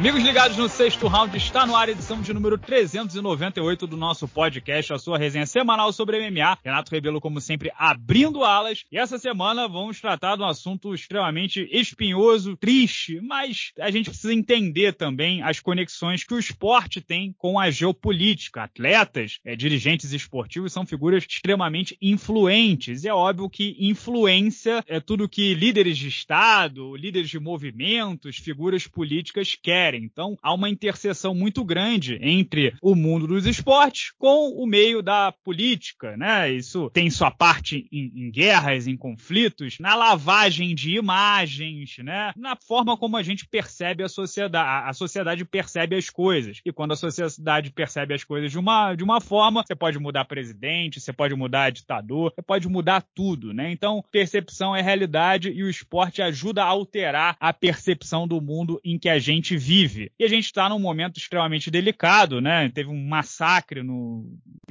Amigos ligados no sexto round, está no ar a edição de número 398 do nosso podcast, a sua resenha semanal sobre MMA. Renato Rebelo, como sempre, abrindo alas. E essa semana vamos tratar de um assunto extremamente espinhoso, triste, mas a gente precisa entender também as conexões que o esporte tem com a geopolítica. Atletas, é, dirigentes esportivos são figuras extremamente influentes. E é óbvio que influência é tudo que líderes de Estado, líderes de movimentos, figuras políticas querem querem. Então, há uma interseção muito grande entre o mundo dos esportes com o meio da política, né? Isso tem sua parte em, em guerras, em conflitos, na lavagem de imagens, né? Na forma como a gente percebe a sociedade, a sociedade percebe as coisas. E quando a sociedade percebe as coisas de uma, de uma forma, você pode mudar presidente, você pode mudar ditador, você pode mudar tudo, né? Então, percepção é realidade e o esporte ajuda a alterar a percepção do mundo em que a gente vive vive. E a gente está num momento extremamente delicado, né? Teve um massacre no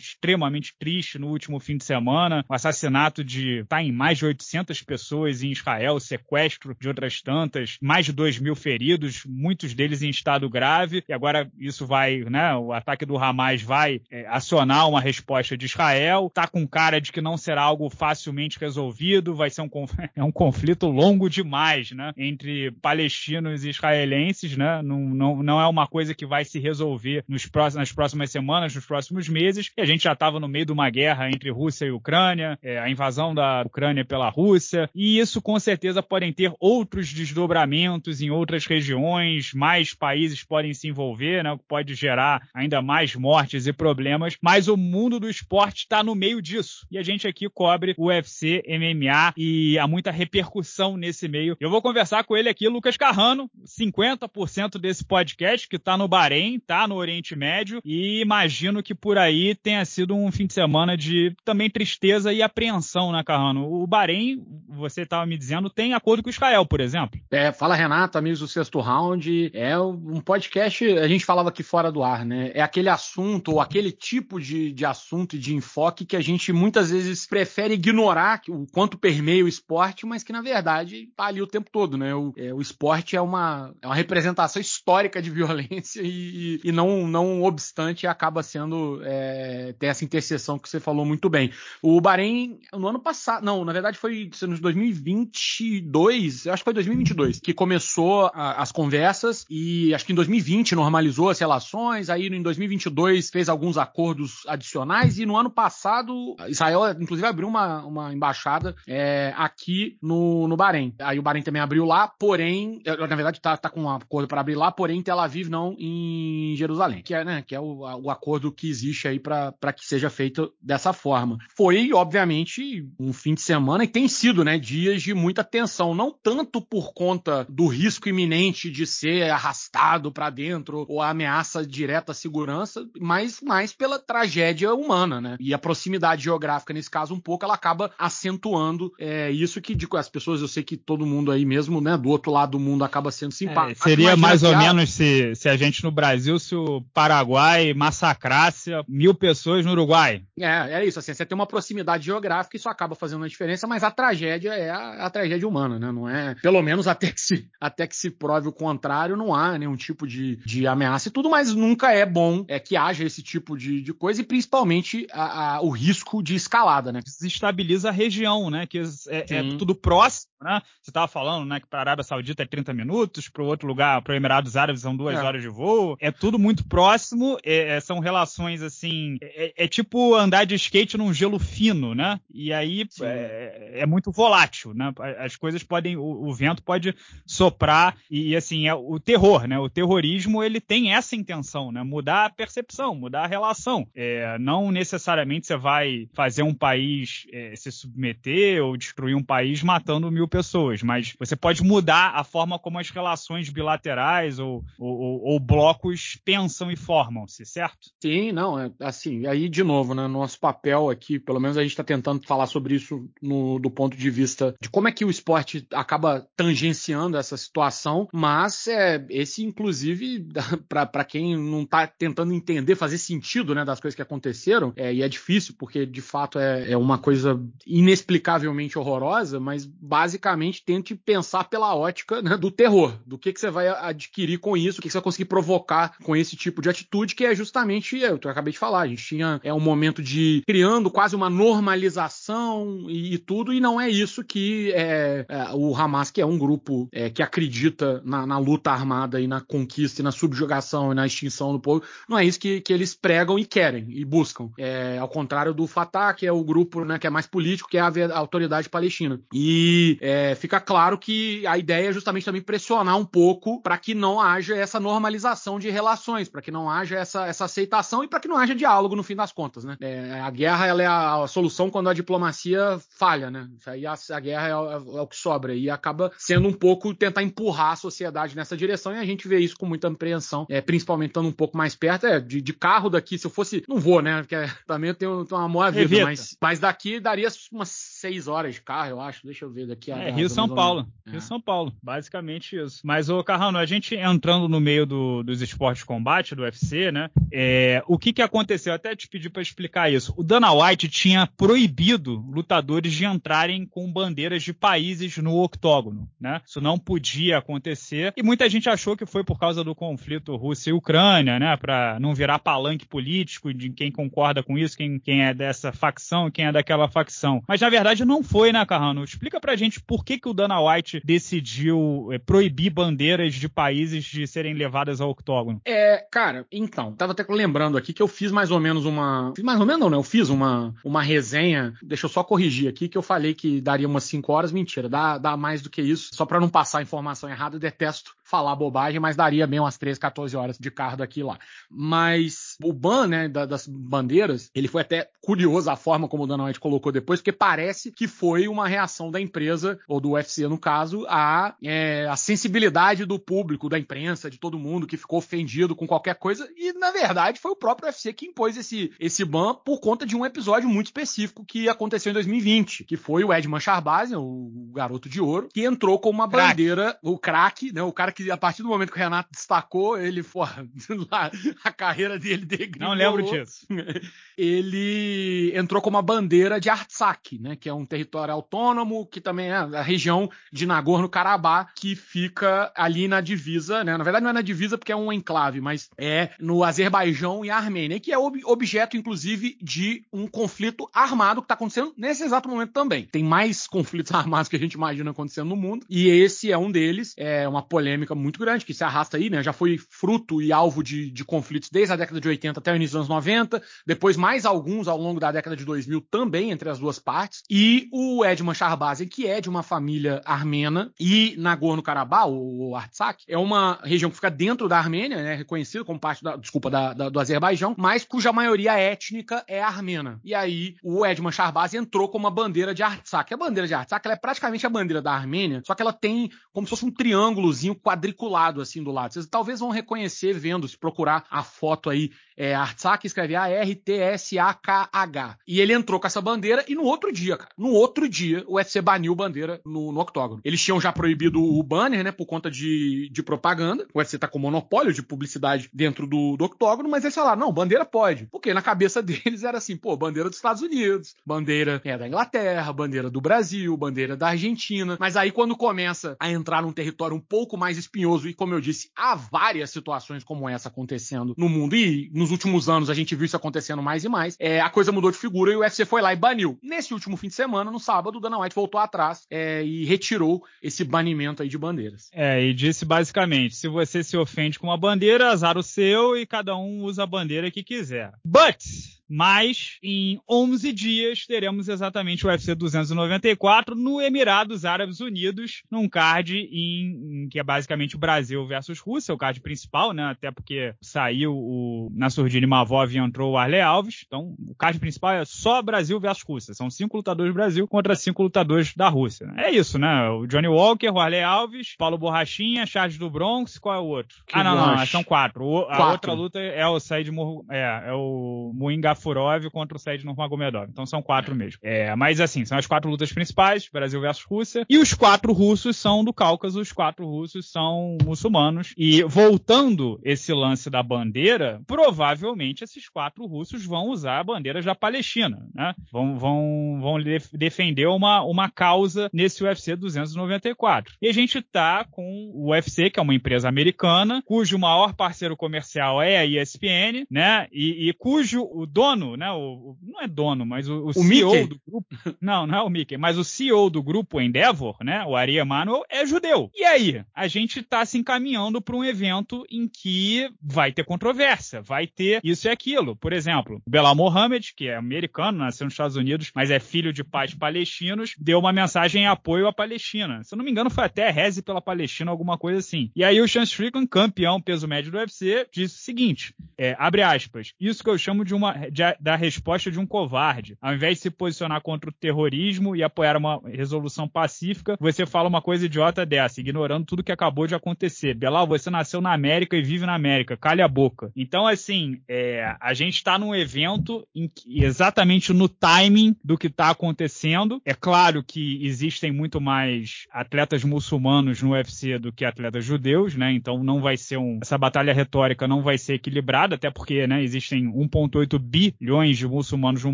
extremamente triste no último fim de semana, o assassinato de tá em mais de 800 pessoas em Israel, sequestro de outras tantas, mais de 2 mil feridos, muitos deles em estado grave. E agora isso vai, né? O ataque do Hamas vai é, acionar uma resposta de Israel. Tá com cara de que não será algo facilmente resolvido, vai ser um, é um conflito longo demais, né? Entre palestinos e israelenses, né? Não, não, não é uma coisa que vai se resolver nos próximos, nas próximas semanas, nos próximos meses. E a gente já estava no meio de uma guerra entre Rússia e Ucrânia, é, a invasão da Ucrânia pela Rússia, e isso com certeza podem ter outros desdobramentos em outras regiões, mais países podem se envolver, né, o que pode gerar ainda mais mortes e problemas, mas o mundo do esporte está no meio disso. E a gente aqui cobre o UFC, MMA e há muita repercussão nesse meio. Eu vou conversar com ele aqui, Lucas Carrano, 50% desse podcast, que tá no Bahrein, tá no Oriente Médio, e imagino que por aí tenha sido um fim de semana de também tristeza e apreensão, né, Carrano? O Bahrein, você estava me dizendo, tem acordo com Israel, por exemplo. É, fala Renato, amigos do Sexto Round, é um podcast, a gente falava aqui fora do ar, né? É aquele assunto, ou aquele tipo de, de assunto e de enfoque que a gente muitas vezes prefere ignorar o quanto permeia o esporte, mas que na verdade tá ali o tempo todo, né? O, é, o esporte é uma, é uma representação histórica de violência e, e não, não obstante acaba sendo é, tem essa interseção que você falou muito bem. O Bahrein no ano passado, não, na verdade foi nos 2022, acho que foi 2022 que começou a, as conversas e acho que em 2020 normalizou as relações, aí em 2022 fez alguns acordos adicionais e no ano passado Israel inclusive abriu uma, uma embaixada é, aqui no, no Bahrein. Aí o Bahrein também abriu lá, porém, na verdade tá, tá com um acordo para abrir lá, porém Tel Aviv não em Jerusalém, que é, né, que é o, o acordo que existe aí para que seja feito dessa forma. Foi, obviamente, um fim de semana e tem sido, né, dias de muita tensão, não tanto por conta do risco iminente de ser arrastado para dentro ou a ameaça direta à segurança, mas mais pela tragédia humana, né? E a proximidade geográfica nesse caso um pouco ela acaba acentuando é, isso que digo as pessoas, eu sei que todo mundo aí mesmo, né, do outro lado do mundo acaba sendo simpático. É, seria mais ou menos se, se a gente no Brasil, se o Paraguai massacrasse mil pessoas no Uruguai. É, é isso, assim, você tem uma proximidade geográfica, isso acaba fazendo uma diferença, mas a tragédia é a, a, tragédia humana, né? Não é, pelo menos até que se, até que se prove o contrário, não há nenhum tipo de, de ameaça e tudo, mas nunca é bom é que haja esse tipo de, de coisa e principalmente a, a, o risco de escalada, né? Desestabiliza a região, né? Que é, é tudo próximo, né? Você estava falando, né, que para a Arábia Saudita é 30 minutos, para o outro lugar, para o Emirados Árabes são duas é. horas de voo. É tudo muito próximo, é, é são relações assim. É, é, tipo andar de skate num gelo fino, né? E aí é, é, muito volátil, né? As coisas podem. O, o vento pode soprar e, assim, é o terror, né? O terrorismo ele tem essa intenção, né? Mudar a percepção, mudar a relação. É, não necessariamente você vai fazer um país se submeter ou destruir um país matando mil pessoas, mas você pode mudar a forma como as relações bilaterais ou ou, ou, blocos pensam e formam-se, certo? Sim, não, é assim, aí de novo, né, nosso papel aqui, pelo menos a gente está tentando falar sobre isso no, do ponto de vista de como é que o esporte acaba tangenciando essa situação, mas é, esse, inclusive, para quem não está tentando entender, fazer sentido né, das coisas que aconteceram, é, e é difícil, porque de fato é, é uma coisa inexplicavelmente horrorosa, mas basicamente basicamente tente pensar pela ótica né, do terror, do que, que você vai adquirir com isso, o que, que você vai conseguir provocar com esse tipo de atitude, que é justamente, é, eu acabei de falar, a gente tinha é um momento de criando quase uma normalização e, e tudo, e não é isso que é, é, o Hamas, que é um grupo é, que acredita na, na, luta armada e na conquista e na subjugação e na extinção do povo, não é isso que, que eles pregam e querem e buscam. É, ao contrário do Fatah, que é o grupo né, que é mais político, que é a, autoridade palestina. E é, fica claro que a ideia é justamente também pressionar um pouco para que não haja essa normalização de relações, para que não haja essa, essa aceitação e para que não haja diálogo no fim das contas. Né? É, a guerra ela é a, a, solução quando a diplomacia falha, né? Aí a, a guerra é, é, é, o que sobra e acaba sendo um pouco tentar empurrar a sociedade nessa direção e a gente vê isso com muita apreensão, é, principalmente estando um pouco mais perto. É, de, de carro daqui, se eu fosse. Não vou, né? Porque também eu tenho, tenho uma boa vida, mas, mas daqui daria umas seis horas de carro, eu acho. Deixa eu ver daqui a. É, Rio São Paulo. É. Rio São Paulo. Basicamente isso. Mas, ô Carrano, a gente entrando no meio do, dos esportes de combate, do UFC, né? É, o que que aconteceu? Eu até te pedi para explicar isso. O Dana White tinha proibido lutadores de entrarem com bandeiras de países no octógono, né? Isso não podia acontecer. E muita gente achou que foi por causa do conflito Rússia e Ucrânia, né? Para não virar palanque político de quem concorda com isso, quem, quem é dessa facção, quem é daquela facção. Mas na verdade não foi, né, Carrano? Explica pra gente por que, que o Dana White decidiu é, proibir bandeiras de países de serem levadas ao octógono. É, cara, então, tava até lembrando aqui que eu fiz mais ou menos uma. Fiz mais ou menos não, né? Eu fiz uma, uma resenha. Deixa eu só corrigir aqui que eu falei que daria umas 5 horas. Mentira, dá, dá mais do que isso. Só para não passar informação errada, eu detesto falar bobagem, mas daria bem umas 13, 14 horas de carro daqui lá. Mas o ban, né, da, das bandeiras, ele foi até curioso a forma como o Dana White colocou depois, porque parece que foi uma reação da empresa, ou do UFC no caso, a, é, a sensibilidade do público, da imprensa, de todo mundo que ficou ofendido com qualquer coisa, e na verdade foi o próprio UFC que impôs esse, esse ban por conta de um episódio muito específico que aconteceu em 2020, que foi o Edman Sharbazia, o garoto de ouro, que entrou com uma crack. bandeira, o craque, né, o cara que que a partir do momento que o Renato destacou, ele, porra, a carreira dele degringolou. Não lembro disso. Ele entrou com uma bandeira de Artsakh, né, que é um território autônomo, que também é a região de Nagorno-Karabakh, que fica ali na divisa, né, na verdade não é na divisa porque é um enclave, mas é no Azerbaijão e Armênia, que é ob objeto, inclusive, de um conflito armado que está acontecendo nesse exato momento também. Tem mais conflitos armados que a gente imagina acontecendo no mundo, e esse é um deles, é uma polêmica muito grande que se arrasta aí, né? Já foi fruto e alvo de, de conflitos desde a década de 80 até o início dos anos 90, depois mais alguns ao longo da década de 2000 também entre as duas partes. E o Edman Shahbazi, que é de uma família armena, e Nagorno-Karabakh, o Artsakh, é uma região que fica dentro da Armênia, né? Reconhecido como parte da, desculpa, da, da, do Azerbaijão, mas cuja maioria étnica é armena. E aí o Edman Shahbazi entrou com uma bandeira de Artsakh. A bandeira de Artsakh é praticamente a bandeira da Armênia, só que ela tem como se fosse um triângulozinho quadrado quadriculado assim do lado. Vocês talvez vão reconhecer vendo, se procurar a foto aí. É, Artsakh escreve A-R-T-S-A-K-H. E ele entrou com essa bandeira e no outro dia, cara, no outro dia, o UFC baniu bandeira no, no octógono. Eles tinham já proibido o banner, né, por conta de, de propaganda. O UFC tá com monopólio de publicidade dentro do, do octógono, mas eles falaram, não, bandeira pode. Porque na cabeça deles era assim, pô, bandeira dos Estados Unidos, bandeira é da Inglaterra, bandeira do Brasil, bandeira da Argentina. Mas aí quando começa a entrar num território um pouco mais espinhoso e, como eu disse, há várias situações como essa acontecendo no mundo e nos últimos anos a gente viu isso acontecendo mais e mais. É, a coisa mudou de figura e o UFC foi lá e baniu. Nesse último fim de semana, no sábado, o Dana White voltou atrás é, e retirou esse banimento aí de bandeiras. É, e disse basicamente: se você se ofende com uma bandeira, azar o seu e cada um usa a bandeira que quiser. But mas em 11 dias teremos exatamente o UFC 294 no Emirados Árabes Unidos, num card em, em, que é basicamente o Brasil versus Rússia, o card principal, né? Até porque saiu o Nassurdini Mavov e entrou o Arley Alves. Então, o card principal é só Brasil versus Rússia. São cinco lutadores do Brasil contra cinco lutadores da Rússia. É isso, né? O Johnny Walker, o Arley Alves, Paulo Borrachinha, Charles do Bronx, qual é o outro? Que ah, não, não, não, são quatro. O, a quatro. outra luta é o Said Mor é, é o Moinga Safurov contra o Said Nurmagomedov. Então são quatro mesmo. É, mas assim, são as quatro lutas principais, Brasil versus Rússia. E os quatro russos são do Cáucaso, os quatro russos são muçulmanos. E voltando esse lance da bandeira, provavelmente esses quatro russos vão usar a bandeira da Palestina, né? Vão, vão, vão defender uma, uma causa nesse UFC 294. E a gente tá com o UFC, que é uma empresa americana, cujo maior parceiro comercial é a ESPN, né? E, e cujo o dono, né? O, não é dono, mas o, o, o CEO Mickey. do grupo. Não, não é o Mickey, mas o CEO do grupo Endeavor, né? O Ari Emanuel, é judeu. E aí? A gente tá se encaminhando para um evento em que vai ter controvérsia, vai ter isso e aquilo. Por exemplo, Belal Mohamed, que é americano, nasceu nos Estados Unidos, mas é filho de pais palestinos, deu uma mensagem em apoio à Palestina. Se eu não me engano, foi até reze pela Palestina, alguma coisa assim. E aí o Chance Strickland, campeão peso médio do UFC, disse o seguinte, é, abre aspas, isso que eu chamo de uma de, da resposta de um covarde. Ao invés de se posicionar contra o terrorismo e apoiar uma resolução pacífica, você fala uma coisa idiota dessa, ignorando tudo que acabou de acontecer. Belal, você nasceu na América e vive na América, calha a boca. Então, assim, é, a gente está num evento que, exatamente no timing do que está acontecendo. É claro que existem muito mais atletas muçulmanos no UFC do que atletas judeus, né? Então não vai ser um. Essa batalha retórica não vai ser equilibrada, até porque né, existem 1,8 bilhões de muçulmanos no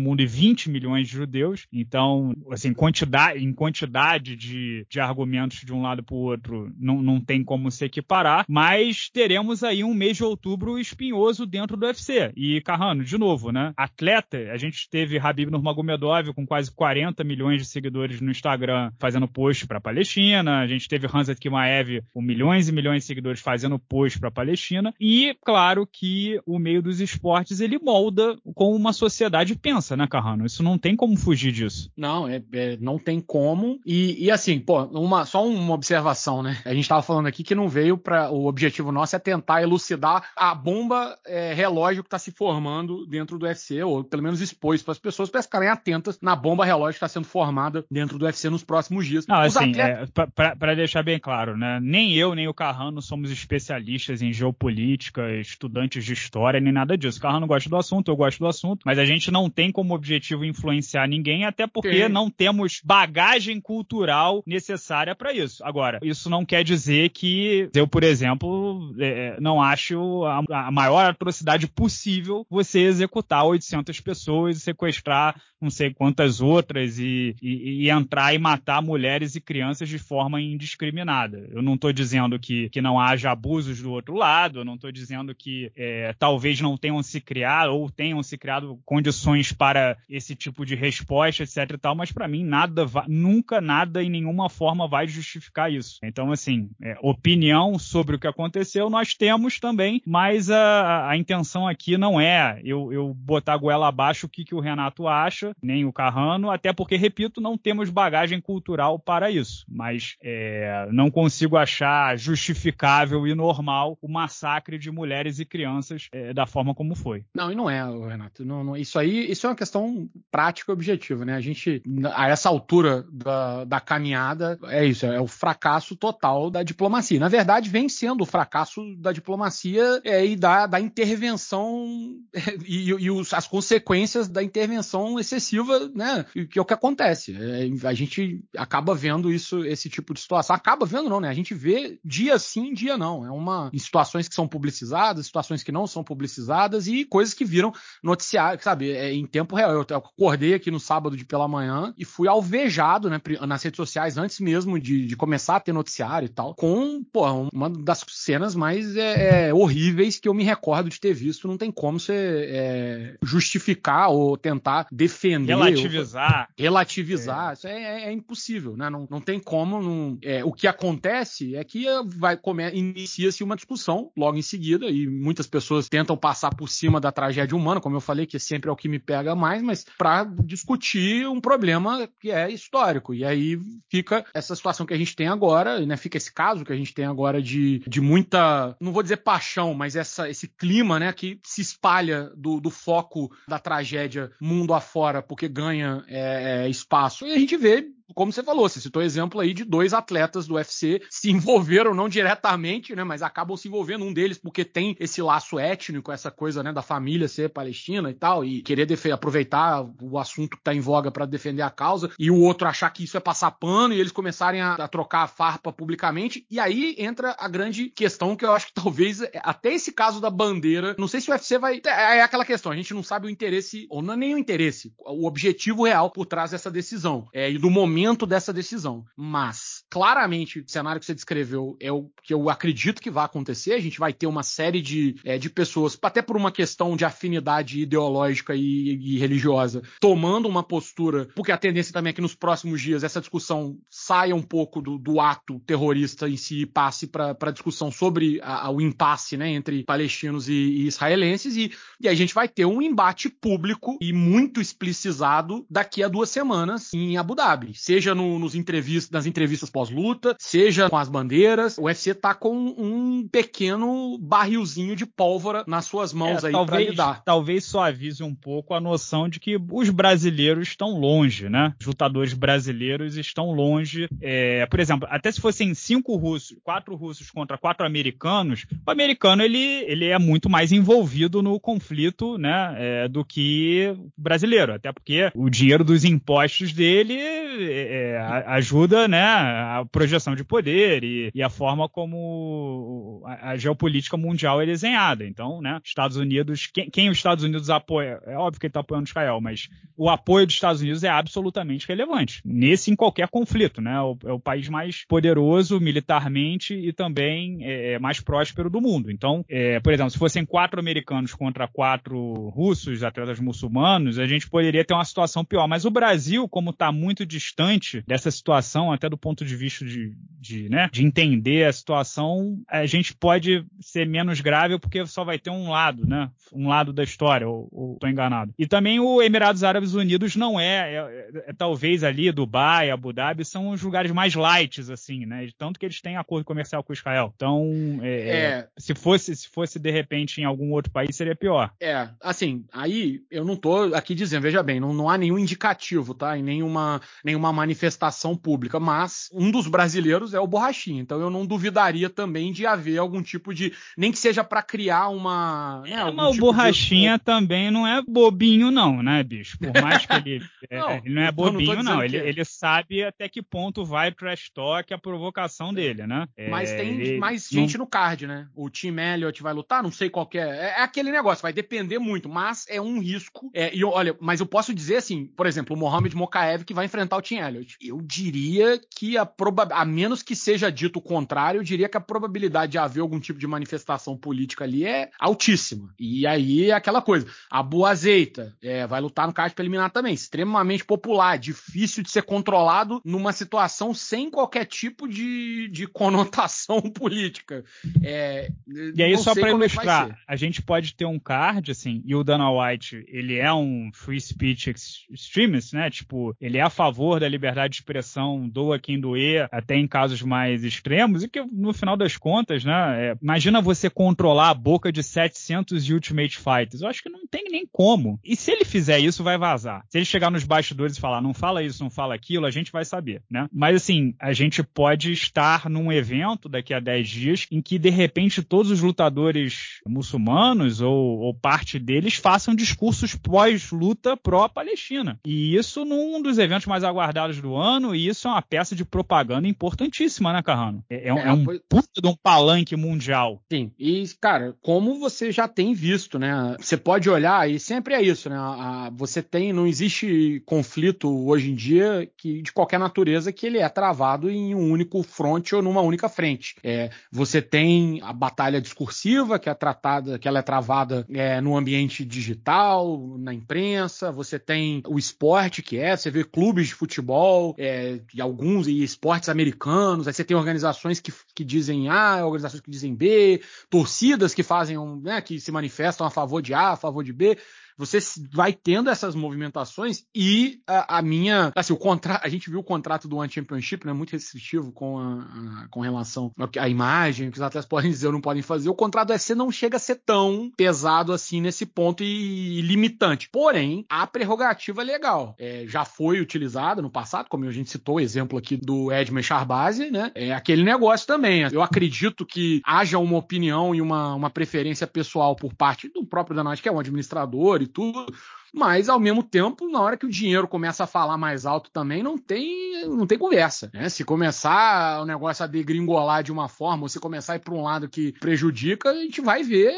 mundo e 20 milhões de judeus. Então, assim, quantidade, em quantidade de, de argumentos de um lado para o outro, não, não tem como se equiparar. Mas teremos aí um mês de outubro espinhoso dentro do UFC. E, Carrano, de novo, né? Atleta, a gente teve Habib Nurmagomedov com quase 40 milhões de seguidores no Instagram fazendo post para Palestina. A gente teve Hanzat Kimaev com milhões e milhões de seguidores fazendo post para Palestina. E, claro que o meio dos esportes ele molda como uma sociedade pensa, né, Carrano? Isso não tem como fugir disso. Não, é, é não tem como. E, e, assim, pô, uma, só uma observação, né? A gente estava falando aqui que não veio para. O objetivo nosso é tentar elucidar a bomba é, relógio que está se formando dentro do UFC, ou pelo menos expôs para as pessoas para ficarem atentas na bomba relógio que está sendo formada dentro do UFC nos próximos dias. Não, Os assim, atletas... é, para deixar bem claro, né? Nem eu, nem o Carrano somos especialistas em geopolítica, estudantes de história, nem nada disso. O Carrano gosta do assunto, eu gosto do assunto, mas a gente não tem como objetivo influenciar ninguém, até porque Sim. não temos bagagem cultural necessária para isso. Agora, isso não quer dizer que eu, por exemplo, é, não acho a, a maior atrocidade possível você executar 800 pessoas e sequestrar não sei quantas outras e, e, e, entrar e matar mulheres e crianças de forma indiscriminada. Eu não estou dizendo que, que não haja abusos do outro lado, eu não estou dizendo que é, talvez não tenham se criado ou tenham se criado condições para esse tipo de resposta, etc e tal, mas para mim nada, nunca nada em nenhuma forma vai justificar isso. Então, assim, é, opinião sobre o que aconteceu nós temos também, mas a, a intenção aqui não é eu, eu botar a goela abaixo o que, que o Renato acha, nem o Carrano, até porque, repito, não temos bagagem cultural para isso. Mas é, não consigo achar justificável e normal o massacre de mulheres e crianças é, da forma como foi. Não, e não é, Renato. Não, não, isso aí, isso é uma questão prática e objetiva, né? A gente, a essa altura da, da caminhada, é isso, é o fracasso total da diplomacia. Na verdade, vem sendo o fracasso da diplomacia é, e da, da intervenção e, e os, as consequências da intervenção excessiva né? Que é o que acontece. É, a gente acaba vendo isso, esse tipo de situação. Acaba vendo, não, né? A gente vê dia sim, dia não. É uma em situações que são publicizadas, situações que não são publicizadas e coisas que viram noticiário, sabe? É, em tempo real. Eu acordei aqui no sábado de pela manhã e fui alvejado, né? Nas redes sociais antes mesmo de, de começar a ter noticiário e tal, com, pô, uma das cenas mais é, é, horríveis que eu me recordo de ter visto. Não tem como você é, justificar ou tentar defender. Relativizar. Relativizar. É. Isso é, é, impossível, né? Não, não tem como. Não, o que acontece é que vai inicia-se uma discussão logo em seguida, e muitas pessoas tentam passar por cima da tragédia humana, como eu falei, que sempre é o que me pega mais, mas para discutir um problema que é histórico. E aí fica essa situação que a gente tem agora, né? Fica esse caso que a gente tem agora de, de muita, não vou dizer paixão, mas essa, esse clima, né, que se espalha do, do foco da tragédia mundo afora porque ganha é, é, espaço. E a gente vê como você falou, você citou exemplo aí de dois atletas do UFC se envolveram não diretamente, né, mas acabam se envolvendo um deles porque tem esse laço étnico, essa coisa, né, da família ser palestina e tal e querer aproveitar o assunto que tá em voga para defender a causa e o outro achar que isso é passar pano e eles começarem a, a trocar a farpa publicamente. E aí entra a grande questão que eu acho que talvez até esse caso da bandeira, não sei se o UFC vai é, é aquela questão, a gente não sabe o interesse ou não é nem o interesse, o objetivo real por trás dessa decisão é, e do momento dessa decisão. Mas claramente o cenário que você descreveu é o que eu acredito que vai acontecer. A gente vai ter uma série de, é, de pessoas, até por uma questão de afinidade ideológica e, e, religiosa, tomando uma postura, porque a tendência também é que nos próximos dias essa discussão saia um pouco do, do ato terrorista em si e passe para a discussão sobre a, a, o impasse né, entre palestinos e, e israelenses, e, e a gente vai ter um embate público e muito explicitado daqui a duas semanas em Abu Dhabi, seja no, nos entrevistas, nas entrevistas pós-luta, seja com as bandeiras. O UFC tá com um pequeno barrilzinho de pólvora nas suas mãos é, aí talvez, pra lidar. Talvez só avise um pouco a noção de que os brasileiros estão longe, né? Os lutadores brasileiros estão longe. É, por exemplo, até se fossem cinco russos, quatro russos contra quatro americanos, o americano ele, ele é muito mais envolvido no conflito, né? É, do que o brasileiro, até porque o dinheiro dos impostos dele é, é ajuda, né? a projeção de poder e, e a forma como a, a, geopolítica mundial é desenhada. Então, né, Estados Unidos, quem, quem os Estados Unidos apoia, é óbvio que ele está apoiando Israel, mas o apoio dos Estados Unidos é absolutamente relevante. Nesse em qualquer conflito, né? É o, é o país mais poderoso militarmente e também é, é, mais próspero do mundo. Então, é, por exemplo, se fossem quatro americanos contra quatro russos, atletas muçulmanos, a gente poderia ter uma situação pior. Mas o Brasil, como está muito distante dessa situação, até do ponto de vista de, de, né, de entender a situação, a gente pode ser menos grave porque só vai ter um lado, né? Um lado da história, ou, ou tô enganado. E também o Emirados Árabes Unidos não é, é, é, é talvez ali Dubai, Abu Dhabi são os lugares mais light, assim, né? Tanto que eles têm acordo comercial com Israel. Então, é, é, é, se fosse se fosse de repente em algum outro país seria pior. É, assim, aí eu não tô aqui dizendo, veja bem, não, não há nenhum indicativo, tá? Em nenhuma nenhuma manifestação pública, mas um dos brasileiros é o Borrachinha. Então eu não duvidaria também de haver algum tipo de. Nem que seja para criar uma. Né, é, mas tipo o Borrachinha de... também não é bobinho, não, né, bicho? Por mais que ele. É, não, ele não é bobinho, não. Ele, é. ele sabe até que ponto vai trash talk a provocação dele, né? Mas é, tem ele... mais gente não... no card, né? O Tim Elliott vai lutar, não sei qual é. é. aquele negócio, vai depender muito, mas é um risco. É, e olha, mas eu posso dizer assim, por exemplo, o Mohamed Mokaev que vai enfrentar o Tim Elliott. Eu diria que a a menos que seja dito o contrário, eu diria que a probabilidade de haver algum tipo de manifestação política ali é altíssima. E aí é aquela coisa. A Boa Azeita é, vai lutar no card preliminar também, extremamente popular, difícil de ser controlado numa situação sem qualquer tipo de, de conotação política. É, e aí, só para é ilustrar, a gente pode ter um card, assim, e o Dana White, ele é um free speech extremist, né? Tipo, ele é a favor da liberdade de expressão, doa quem doer, até em casos mais extremos, e que no final das contas, né, é, imagina você controlar a boca de 700 Ultimate Fighters. Eu acho que não tem nem como. E se ele fizer isso, vai vazar. Se ele chegar nos bastidores e falar, não fala isso, não fala aquilo, a gente vai saber, né? Mas assim, a gente pode estar num evento daqui a 10 dias em que de repente todos os lutadores muçulmanos ou, ou parte deles façam discursos pós-luta pró-Palestina. E isso num dos eventos mais aguardados do ano, e isso é uma peça de propaganda importantíssima, né, Carrano? É, é, é um pois... puta de um palanque mundial. Sim, e, cara, como você já tem visto, né? Você pode olhar, e sempre é isso, né? A, você tem, não existe conflito hoje em dia que de qualquer natureza que ele é travado em um único fronte ou numa única frente. É, você tem a batalha discursiva, que é tratada, que ela é travada é, no ambiente digital, na imprensa, você tem o esporte, que é, você vê clubes de futebol, é, e alguns e esportes americanos, aí você tem organizações que, que dizem A, organizações que dizem B, torcidas que fazem um, né, que se manifestam a favor de A, a favor de B. você vai tendo essas movimentações e a, a minha, assim, o contrato, a gente viu o contrato do One Championship, né, muito restritivo com a, a com relação à imagem, que os atletas podem dizer ou não podem fazer. O contrato do UFC não chega a ser tão pesado assim nesse ponto e, e limitante. Porém, a prerrogativa é legal. É, já foi utilizada no passado, como a gente citou o exemplo aqui do Edmund Charbazzi, né? É aquele negócio também. Eu acredito que haja uma opinião e uma, uma preferência pessoal por parte do próprio Danate, que é um administrador e tudo, mas ao mesmo tempo, na hora que o dinheiro começa a falar mais alto também, não tem, não tem conversa. Né? Se começar o negócio a degringolar de uma forma, ou se começar a ir para um lado que prejudica, a gente vai ver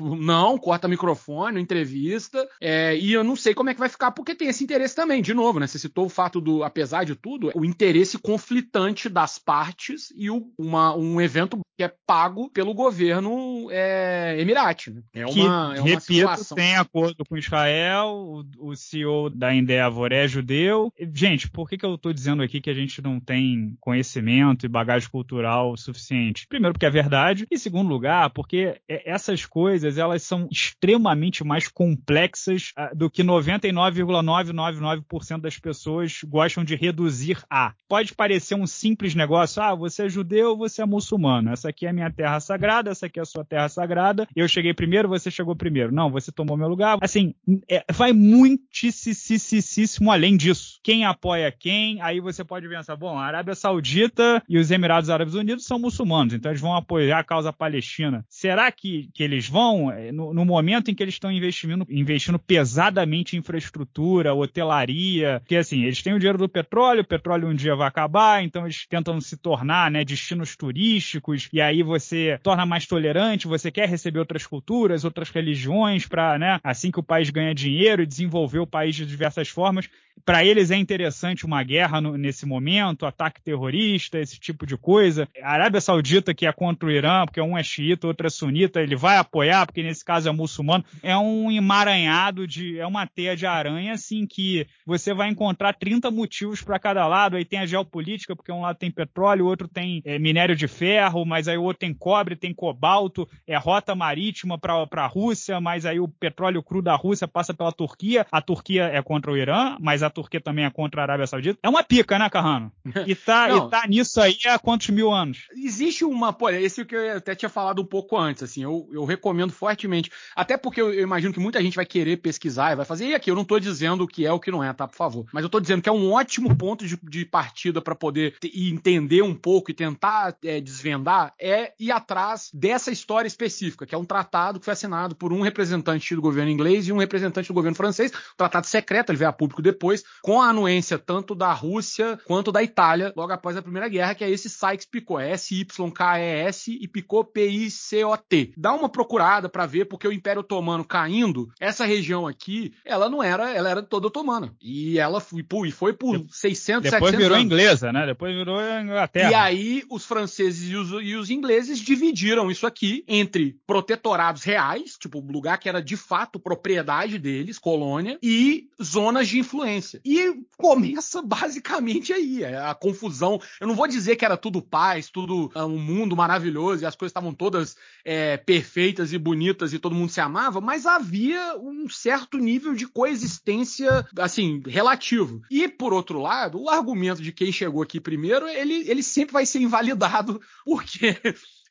não, corta microfone, entrevista, é, e eu não sei como é que vai ficar, porque tem esse interesse também, de novo, né? Você citou o fato do, apesar de tudo, o interesse conflitante das partes e o, uma, um evento que é pago pelo governo é, Emirate. Né? É que, uma, é uma repito, situação. tem acordo com Israel, o, o CEO da Endeavor é judeu. Gente, por que, que eu estou dizendo aqui que a gente não tem conhecimento e bagagem cultural suficiente? Primeiro, porque é verdade, e segundo lugar, porque essas coisas elas são extremamente mais complexas uh, do que 99,999% das pessoas gostam de reduzir a. Pode parecer um simples negócio, ah, você é judeu, você é muçulmano. Essa aqui é a minha terra sagrada, essa aqui é a sua terra sagrada. Eu cheguei primeiro, você chegou primeiro. Não, você tomou meu lugar. Assim, é, vai muitíssimo além disso. Quem apoia quem, aí você pode pensar, bom, a Arábia Saudita e os Emirados Árabes Unidos são muçulmanos, então eles vão apoiar a causa palestina. Será que, que eles vão, é, no, no momento em que eles estão investindo, investindo pesadamente em infraestrutura, hotelaria, que assim, eles têm o dinheiro do petróleo, o petróleo um dia vai acabar, então eles tentam se tornar, né, destinos turísticos, e aí você torna mais tolerante, você quer receber outras culturas, outras religiões, para, né, assim que o país ganha dinheiro e desenvolver o país de diversas formas, para eles é interessante uma guerra no, nesse momento, ataque terrorista, esse tipo de coisa. A Arábia Saudita, que é contra o Irã, porque um é xiita, outro é sunita, ele vai apoiar, porque nesse caso é muçulmano. É um emaranhado de. É uma teia de aranha, assim, que você vai encontrar 30 motivos para cada lado. Aí tem a geopolítica, porque um lado tem petróleo, o outro tem é, minério de ferro, mas aí o outro tem cobre, tem cobalto, é rota marítima para a Rússia, mas aí o petróleo cru da Rússia passa pela Turquia. A Turquia é contra o Irã, mas a Turquia também é contra a Arábia Saudita. É uma pica, né, Carrano? E tá, e tá nisso aí há quantos mil anos? Existe uma. Pô, esse que eu até tinha falado um pouco antes, assim. Eu, eu recomendo fortemente. Até porque eu, eu, imagino que muita gente vai querer pesquisar e vai fazer. E aqui, eu não tô dizendo o que é o que não é, tá? Por favor. Mas eu tô dizendo que é um ótimo ponto de, de partida para poder entender um pouco e tentar é, desvendar é ir atrás dessa história específica, que é um tratado que foi assinado por um representante do governo inglês e um representante do governo francês. Um tratado secreto, ele veio a público depois, com a anuência tanto da Rússia quanto da Itália, logo após a Primeira Guerra, que é esse Sykes-Picot, S-Y-K-E-S e Picot P-I-C-O-T. Dá uma procurada para ver, porque o Império Otomano caindo, essa região aqui, ela não era, ela era toda otomana. E ela foi, e foi por 600, Depois 700 virou anos. inglesa, né? Depois virou Inglaterra. E aí os franceses e os, e os ingleses dividiram isso aqui entre protetorados reais, tipo lugar que era de fato propriedade deles, colônia, e zonas de influência. E começa basicamente aí é a confusão. Eu não vou dizer que era tudo paz, tudo é, um mundo maravilhoso e as coisas estavam todas é, perfeitas e bonitas e todo mundo se amava, mas havia um certo nível de coexistência, assim, relativo. E, por outro lado, o argumento de quem chegou aqui primeiro, ele, ele sempre vai ser invalidado, porque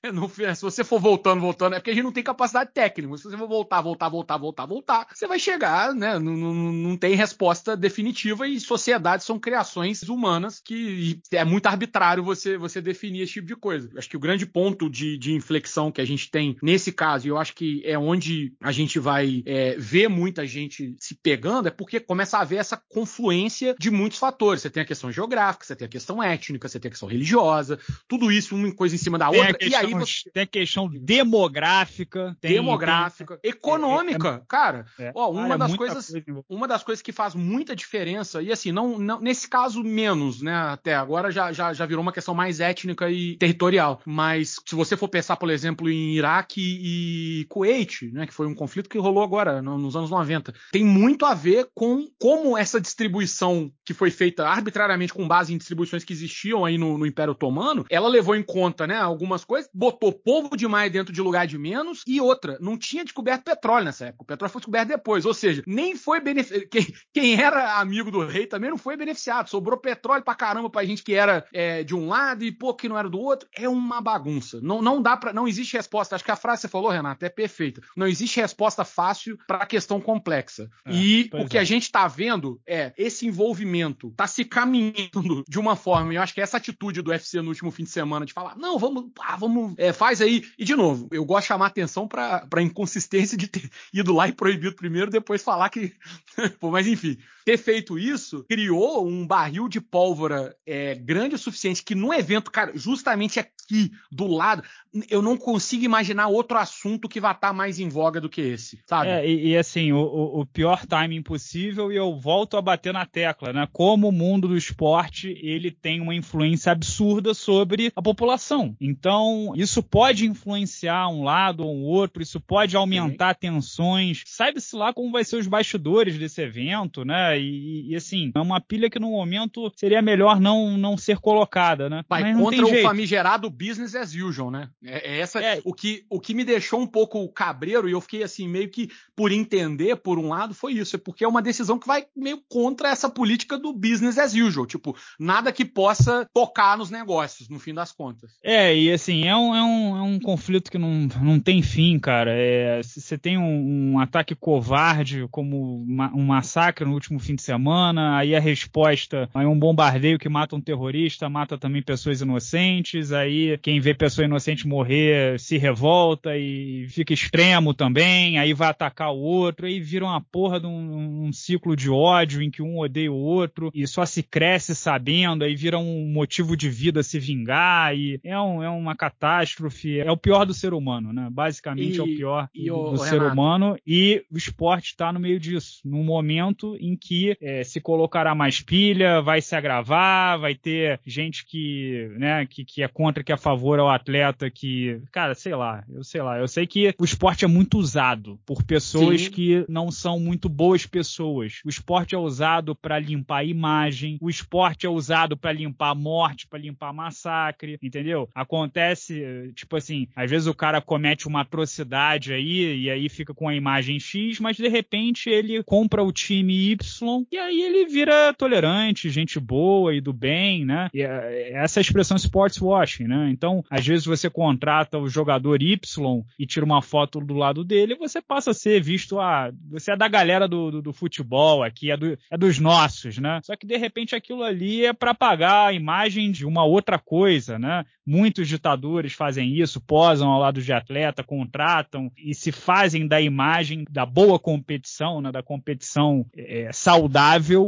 no, se você for voltando, voltando, é porque a gente não tem capacidade técnica. Se você for voltar, voltar, voltar, voltar, voltar, você vai chegar, né? Não, não, não tem resposta definitiva e sociedades são criações humanas que é muito arbitrário você, você definir esse tipo de coisa. Acho que o grande ponto de, de inflexão que a gente tem nesse caso, e eu acho que é onde a gente vai é, ver muita gente se pegando, é porque começa a haver essa confluência de muitos fatores. Você tem a questão geográfica, você tem a questão étnica, você tem a questão religiosa, tudo isso uma coisa em cima da outra. E aí você... tem questão demográfica, tem, demográfica, tem... econômica, é, é, cara. É, ó, uma ah, das coisas, coisa... uma das coisas que faz muita diferença e assim, não, não, nesse caso menos, né, até agora já, já, já virou uma questão mais étnica e territorial, mas se você for pensar, por exemplo, em Iraque e Kuwait, né, que foi um conflito que rolou agora nos anos 90, tem muito a ver com como essa distribuição que foi feita arbitrariamente com base em distribuições que existiam aí no, no Império Otomano, ela levou em conta, né, algumas coisas, botou povo demais dentro de lugar de menos e outra, não tinha descoberto petróleo nessa época. O petróleo foi descoberto depois, ou seja, nem foi beneficiado. Quem, quem, era amigo do rei também não foi beneficiado. Sobrou petróleo pra caramba pra gente que era é, de um lado e pouco que não era do outro. É uma bagunça. Não, não dá para, não existe resposta. Acho que a frase que você falou, Renato, é perfeita. Não existe resposta fácil para questão complexa. É, e o que é. a gente tá vendo é esse envolvimento tá se caminhando de uma forma. E eu acho que essa atitude do UFC no último fim de semana de falar, não, vamos, ah, vamos, é, faz aí. E de novo, eu gosto de chamar atenção pra, pra inconsistência de ter ido lá e proibido primeiro, depois falar que. Pô, mas enfim, ter feito isso criou um barril de pólvora é, grande o suficiente que num evento, cara, justamente aqui do lado, eu não consigo imaginar outro assunto que vá estar tá mais em voga do que esse, sabe? É, e, e assim, o, o, pior timing possível, e eu volto a bater na tecla, né? Como o mundo do esporte ele tem uma influência absurda sobre a população. Então, isso pode influenciar um lado ou um outro, isso pode aumentar Sim. tensões. Sabe-se lá como vai ser os bastidores desse evento, né? E, e, assim, é uma pilha que no momento seria melhor não, não ser colocada, né? Vai contra o famigerado business as usual, né? É, é essa é. o que o que me deixou um pouco cabreiro e eu fiquei assim meio que por entender por um lado foi isso, é porque é uma decisão que vai meio contra essa política do business as usual, tipo nada que possa tocar nos negócios no fim das contas. É e assim é um, é um, é um conflito que não, não tem fim, cara. É, você tem um, um, ataque covarde como uma, um massacre no último fim de semana, aí a resposta é um bombardeio que mata um terrorista, mata também pessoas inocentes, aí quem vê pessoa inocente morrer se revolta e fica extremo também, aí vai atacar o outro, aí vira uma porra de um, um ciclo de ódio em que um odeia o outro e só se cresce sabendo, aí vira um motivo de vida se vingar e é, um, é uma catástrofe, é o pior do ser humano, né? Basicamente e, é o pior do, o, do ser humano e o esporte está no meio disso, num momento em que é, se colocará mais pilha, vai se agravar, vai ter gente que, né, que, que é contra, que é a favor ao atleta que, cara, sei lá, eu sei lá, eu sei que o esporte é muito usado por pessoas Sim. que não são muito boas pessoas. O esporte é usado para limpar a imagem, o esporte é usado para limpar a morte, para limpar massacre, entendeu? Acontece, tipo assim, às vezes o cara comete uma atrocidade aí e aí fica com a imagem X, mas de repente ele compra o time Y e aí ele vira tolerante, gente boa e do bem, né? E é, essa é a expressão sports washing, né? Então, às vezes você contrata o jogador Y e tira uma foto do lado dele, você passa a ser visto, ah, você é da galera do, do, do futebol aqui, é, do, é dos nossos, né? Só que de repente aquilo ali é para pagar a imagem de uma outra coisa, né? Muitos ditadores fazem isso, posam ao lado de atleta, contratam e se fazem da imagem da boa competição, né? Da competição é, saudável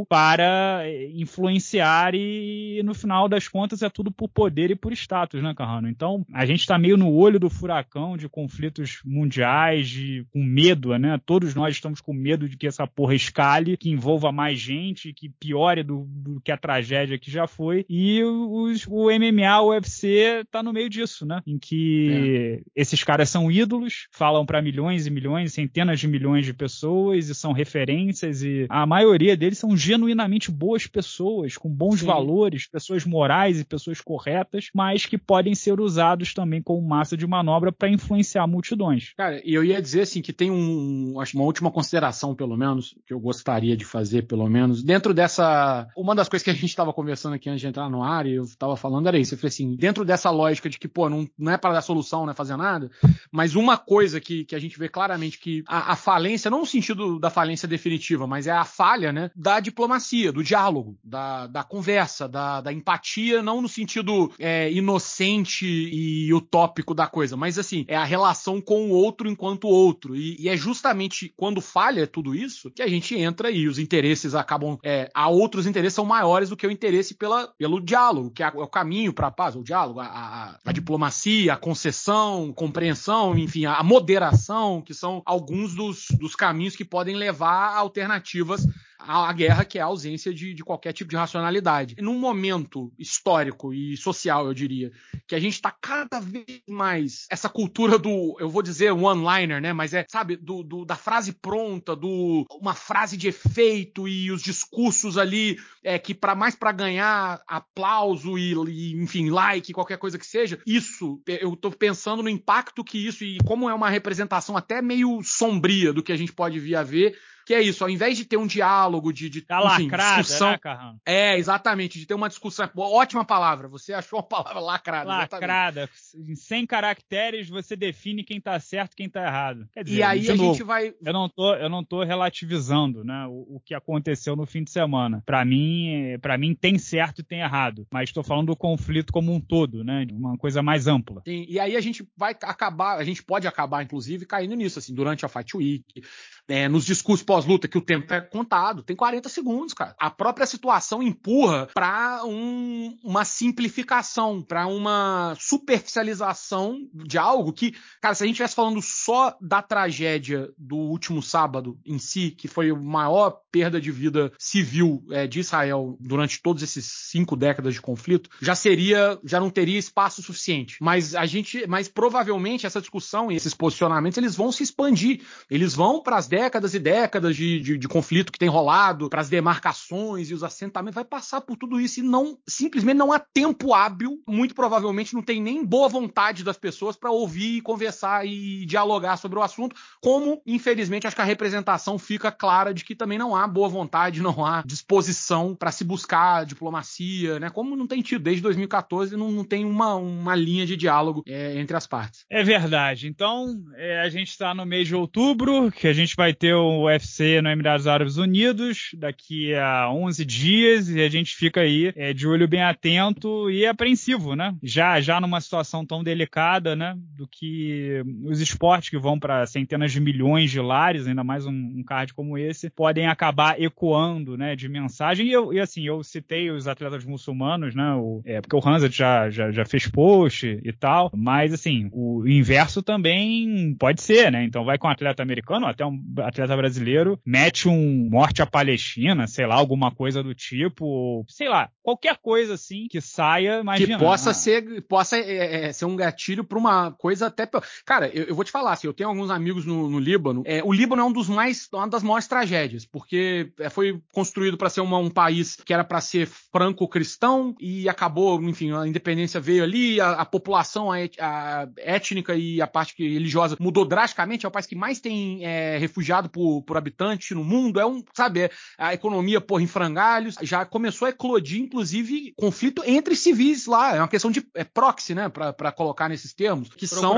para é, influenciar e, no final das contas é tudo por poder e por status, né, Carrano? Então a gente está meio no olho do furacão de conflitos mundiais, de, com medo, né? Todos nós estamos com medo de que essa porra escale, que envolva mais gente, que piore do, do que a tragédia que já foi. E os, o MMA, o UFC, tá no meio disso, né? Em que é. esses caras são ídolos, falam para milhões e milhões, centenas de milhões de pessoas e são referências e a maioria deles são genuinamente boas pessoas, com bons Sim. valores, pessoas morais e pessoas corretas, mas que podem ser usados também como massa de manobra para influenciar multidões. Cara, e eu ia dizer assim que tem um, acho uma última consideração pelo menos que eu gostaria de fazer pelo menos dentro dessa, uma das coisas que a gente estava conversando aqui antes de entrar no ar e eu estava falando era isso, eu falei assim, dentro dessa lógica de que pô, não, não é para dar solução, não é fazer nada, mas uma coisa que, que a gente vê claramente que a, a falência, não no sentido da falência definitiva, mas é a falha, né, da diplomacia, do diálogo, da, da conversa, da, da empatia, não no sentido é, inocente e utópico da coisa, mas assim, é a relação com o outro enquanto outro. E, e é justamente quando falha tudo isso que a gente entra e os interesses acabam. É, há outros interesses são maiores do que o interesse pela, pelo diálogo, que é, o caminho para a paz, o diálogo, a, a, a, diplomacia, a concessão, compreensão, enfim, a moderação, que são alguns dos, dos caminhos que podem levar a alternativas a, guerra, que é a ausência de, de qualquer tipo de racionalidade. Num momento histórico e social, eu diria, que a gente está cada vez mais essa cultura do, eu vou dizer one-liner, né? Mas é, sabe, do, do, da frase pronta, do uma frase de efeito e os discursos ali é que para mais para ganhar aplauso e, e, enfim, like, qualquer coisa que seja, isso, eu tô pensando no impacto que isso e como é uma representação até meio sombria do que a gente pode vir a ver que é isso, ao invés de ter um diálogo, de, de tá enfim, lacrada, discussão. Né, Carrão? É, exatamente, de ter uma discussão. Ótima palavra, você achou a palavra lacrada. Lacrada. Exatamente. Em 100 caracteres você define quem tá certo e quem tá errado. Quer dizer, e aí a novo, gente vai. Eu não tô, eu não tô relativizando né, o, o que aconteceu no fim de semana. Para mim, para mim tem certo e tem errado. Mas estou falando do conflito como um todo, né? Uma coisa mais ampla. Sim, e aí a gente vai acabar, a gente pode acabar, inclusive, caindo nisso, assim, durante a Fight Week, é, nos discursos pós-luta, que o tempo é contado, tem 40 segundos, cara. A própria situação empurra para um, uma simplificação, para uma superficialização de algo que, cara, se a gente estivesse falando só da tragédia do último sábado em si, que foi a maior perda de vida civil é, de Israel durante todos esses cinco décadas de conflito, já seria, já não teria espaço suficiente. Mas a gente, mas provavelmente essa discussão e esses posicionamentos eles vão se expandir, eles vão para as décadas e décadas de, de, de conflito que tem rolado, para as demarcações e os assentamentos, vai passar por tudo isso e não simplesmente não há tempo hábil, muito provavelmente não tem nem boa vontade das pessoas para ouvir, conversar e dialogar sobre o assunto, como infelizmente acho que a representação fica clara de que também não há boa vontade, não há disposição para se buscar diplomacia, né? Como não tem tido desde 2014, não, não tem uma, uma linha de diálogo é, entre as partes. É verdade. Então, é, a gente está no mês de outubro, que a gente vai vai ter o UFC no Emirados Árabes Unidos daqui a 11 dias e a gente fica aí é, de olho bem atento e apreensivo, né? Já já numa situação tão delicada, né? Do que os esportes que vão para centenas de milhões de lares, ainda mais um, um, card como esse, podem acabar ecoando, né? De mensagem. E, eu, e assim, eu citei os atletas muçulmanos, né? O, é, porque o Hansa já, já, já fez post e tal, mas assim, o inverso também pode ser, né? Então vai com um atleta americano, até um atleta brasileiro mete um morte à Palestina, sei lá, alguma coisa do tipo, sei lá, qualquer coisa assim que saia, imagina. Que possa ah. ser, possa é, é, ser um gatilho para uma coisa até. Cara, eu, eu, vou te falar, assim, eu tenho alguns amigos no, no Líbano. É, o Líbano é um dos mais, uma das maiores tragédias, porque é, foi construído para ser uma, um país que era para ser franco-cristão e acabou, enfim, a independência veio ali, a, a população a, a, étnica e a parte religiosa mudou drasticamente. É o país que mais tem é, refugiados refugiado por, por habitante no mundo, é um, sabe, é a economia, porra, em frangalhos, já começou a eclodir, inclusive, conflito entre civis lá, é uma questão de é proxy, né, para colocar nesses termos, que são...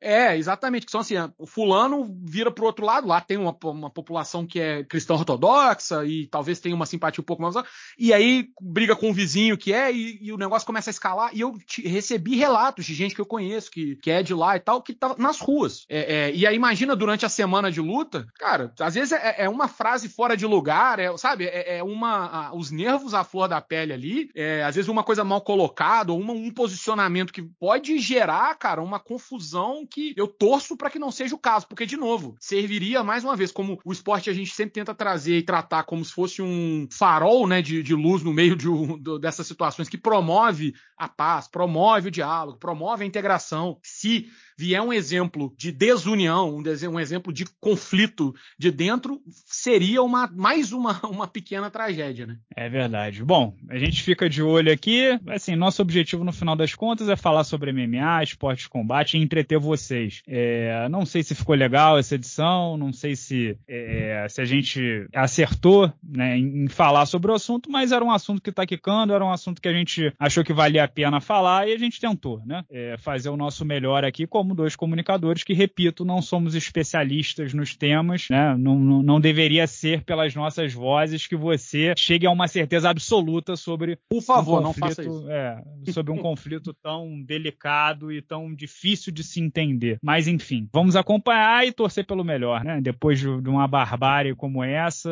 É, exatamente, que são assim, o fulano vira pro outro lado, lá tem uma, uma população que é cristã ortodoxa e talvez tenha uma simpatia um pouco mais... E aí briga com o vizinho que é e, e o negócio começa a escalar e eu te, recebi relatos de gente que eu conheço, que, que é de lá e tal, que tá nas ruas. É, é, e aí imagina durante a semana de luta, Cara, às vezes é, é, uma frase fora de lugar, é, sabe? É, é uma. A, os nervos à flor da pele ali, é, às vezes uma coisa mal colocada, ou uma, um posicionamento que pode gerar, cara, uma confusão que eu torço para que não seja o caso, porque, de novo, serviria mais uma vez, como o esporte a gente sempre tenta trazer e tratar como se fosse um farol, né, de, de luz no meio de, de, dessas situações que promove a paz, promove o diálogo, promove a integração. Se vier um exemplo de desunião, um, um exemplo de conflito de dentro, seria uma, mais uma, uma pequena tragédia, né? É verdade. Bom, a gente fica de olho aqui. Assim, nosso objetivo no final das contas é falar sobre MMA, esporte de combate e entreter vocês. É, não sei se ficou legal essa edição, não sei se, é, se a gente acertou né, em, falar sobre o assunto, mas era um assunto que está quicando, era um assunto que a gente achou que valia a pena falar e a gente tentou, né? É, fazer o nosso melhor aqui, como dois comunicadores que, repito, não somos especialistas nos temas, né? Não, não, não deveria ser pelas nossas vozes que você chegue a uma certeza absoluta sobre. Por favor, um conflito, não faça isso. É, sobre um conflito tão delicado e tão difícil de se entender. Mas, enfim, vamos acompanhar e torcer pelo melhor, né? Depois de, uma barbárie como essa,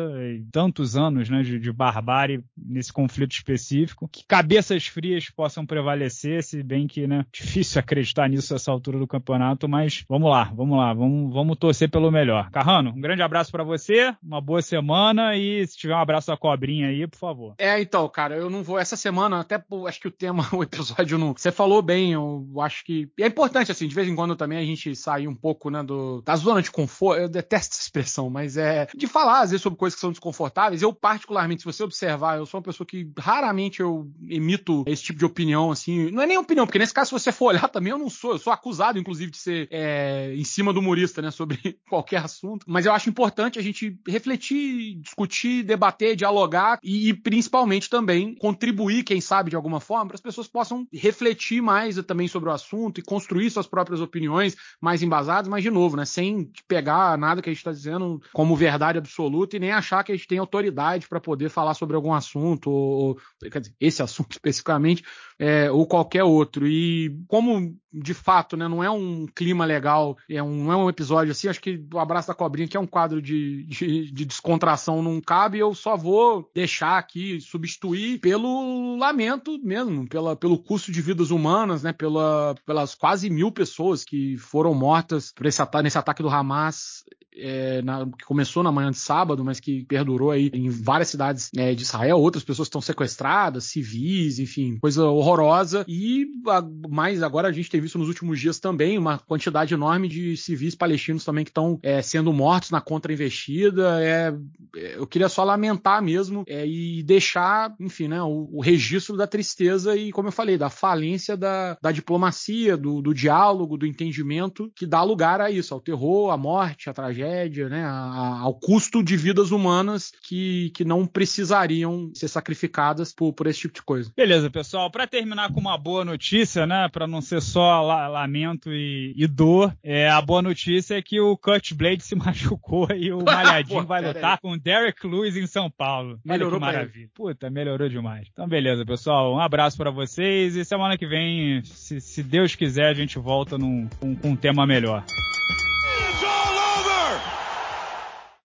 tantos anos né, de, de barbárie nesse conflito específico, que cabeças frias possam prevalecer, se bem que, né, difícil acreditar nisso a essa altura do campeonato mas vamos lá, vamos lá, vamos, vamos torcer pelo melhor. Um grande abraço para você, uma boa semana e se tiver um abraço da cobrinha aí, por favor. É, então, cara, eu não vou essa semana, até acho que o tema, o episódio não. Você falou bem, eu acho que. É importante, assim, de vez em quando também a gente sair um pouco, né, do, da zona de conforto. Eu detesto essa expressão, mas é de falar, às vezes, sobre coisas que são desconfortáveis. Eu, particularmente, se você observar, eu sou uma pessoa que raramente eu emito esse tipo de opinião, assim. Não é nem opinião, porque nesse caso, se você for olhar também, eu não sou. Eu sou acusado, inclusive, de ser é, em cima do humorista, né, sobre qualquer assunto. Mas eu acho importante a gente refletir, discutir, debater, dialogar e, e principalmente também contribuir, quem sabe, de alguma forma, para as pessoas possam refletir mais também sobre o assunto e construir suas próprias opiniões mais embasadas, mas de novo, né, sem pegar nada que a gente está dizendo como verdade absoluta e nem achar que a gente tem autoridade para poder falar sobre algum assunto, ou, dizer, esse assunto especificamente, é, ou qualquer outro. E como de fato, né, não é um clima legal, é um, não é um episódio assim, acho que o Abraço da Cobrinha, que é um quadro de, de, de descontração, não cabe, eu só vou deixar aqui, substituir pelo lamento mesmo, pela, pelo custo de vidas humanas, né, pela, pelas quase mil pessoas que foram mortas por esse, nesse ataque do Hamas é, na, que começou na manhã de sábado, mas que perdurou aí em várias cidades é, de Israel. Outras pessoas estão sequestradas, civis, enfim, coisa horrorosa. E a, mais agora a gente tem visto nos últimos dias também uma quantidade enorme de civis palestinos também que estão é, sendo mortos na contra-investida. É, é, eu queria só lamentar mesmo é, e deixar, enfim, né, o, o, registro da tristeza e, como eu falei, da falência da, da diplomacia, do, do diálogo, do entendimento que dá lugar a isso, ao terror, à morte, à tragédia tragédia, né, ao custo de vidas humanas que, que não precisariam ser sacrificadas por, por esse tipo de coisa. Beleza, pessoal. Para terminar com uma boa notícia, né, para não ser só la, lamento e, e dor, é, a boa notícia é que o Cut Blade se machucou e o Malhadinho Pô, vai lutar aí. com o Derek Lewis em São Paulo. Melhorou Olha que maravilha. Puta, melhorou demais. Então, beleza, pessoal. Um abraço para vocês e semana que vem, se, se Deus quiser, a gente volta num, com, com um tema melhor.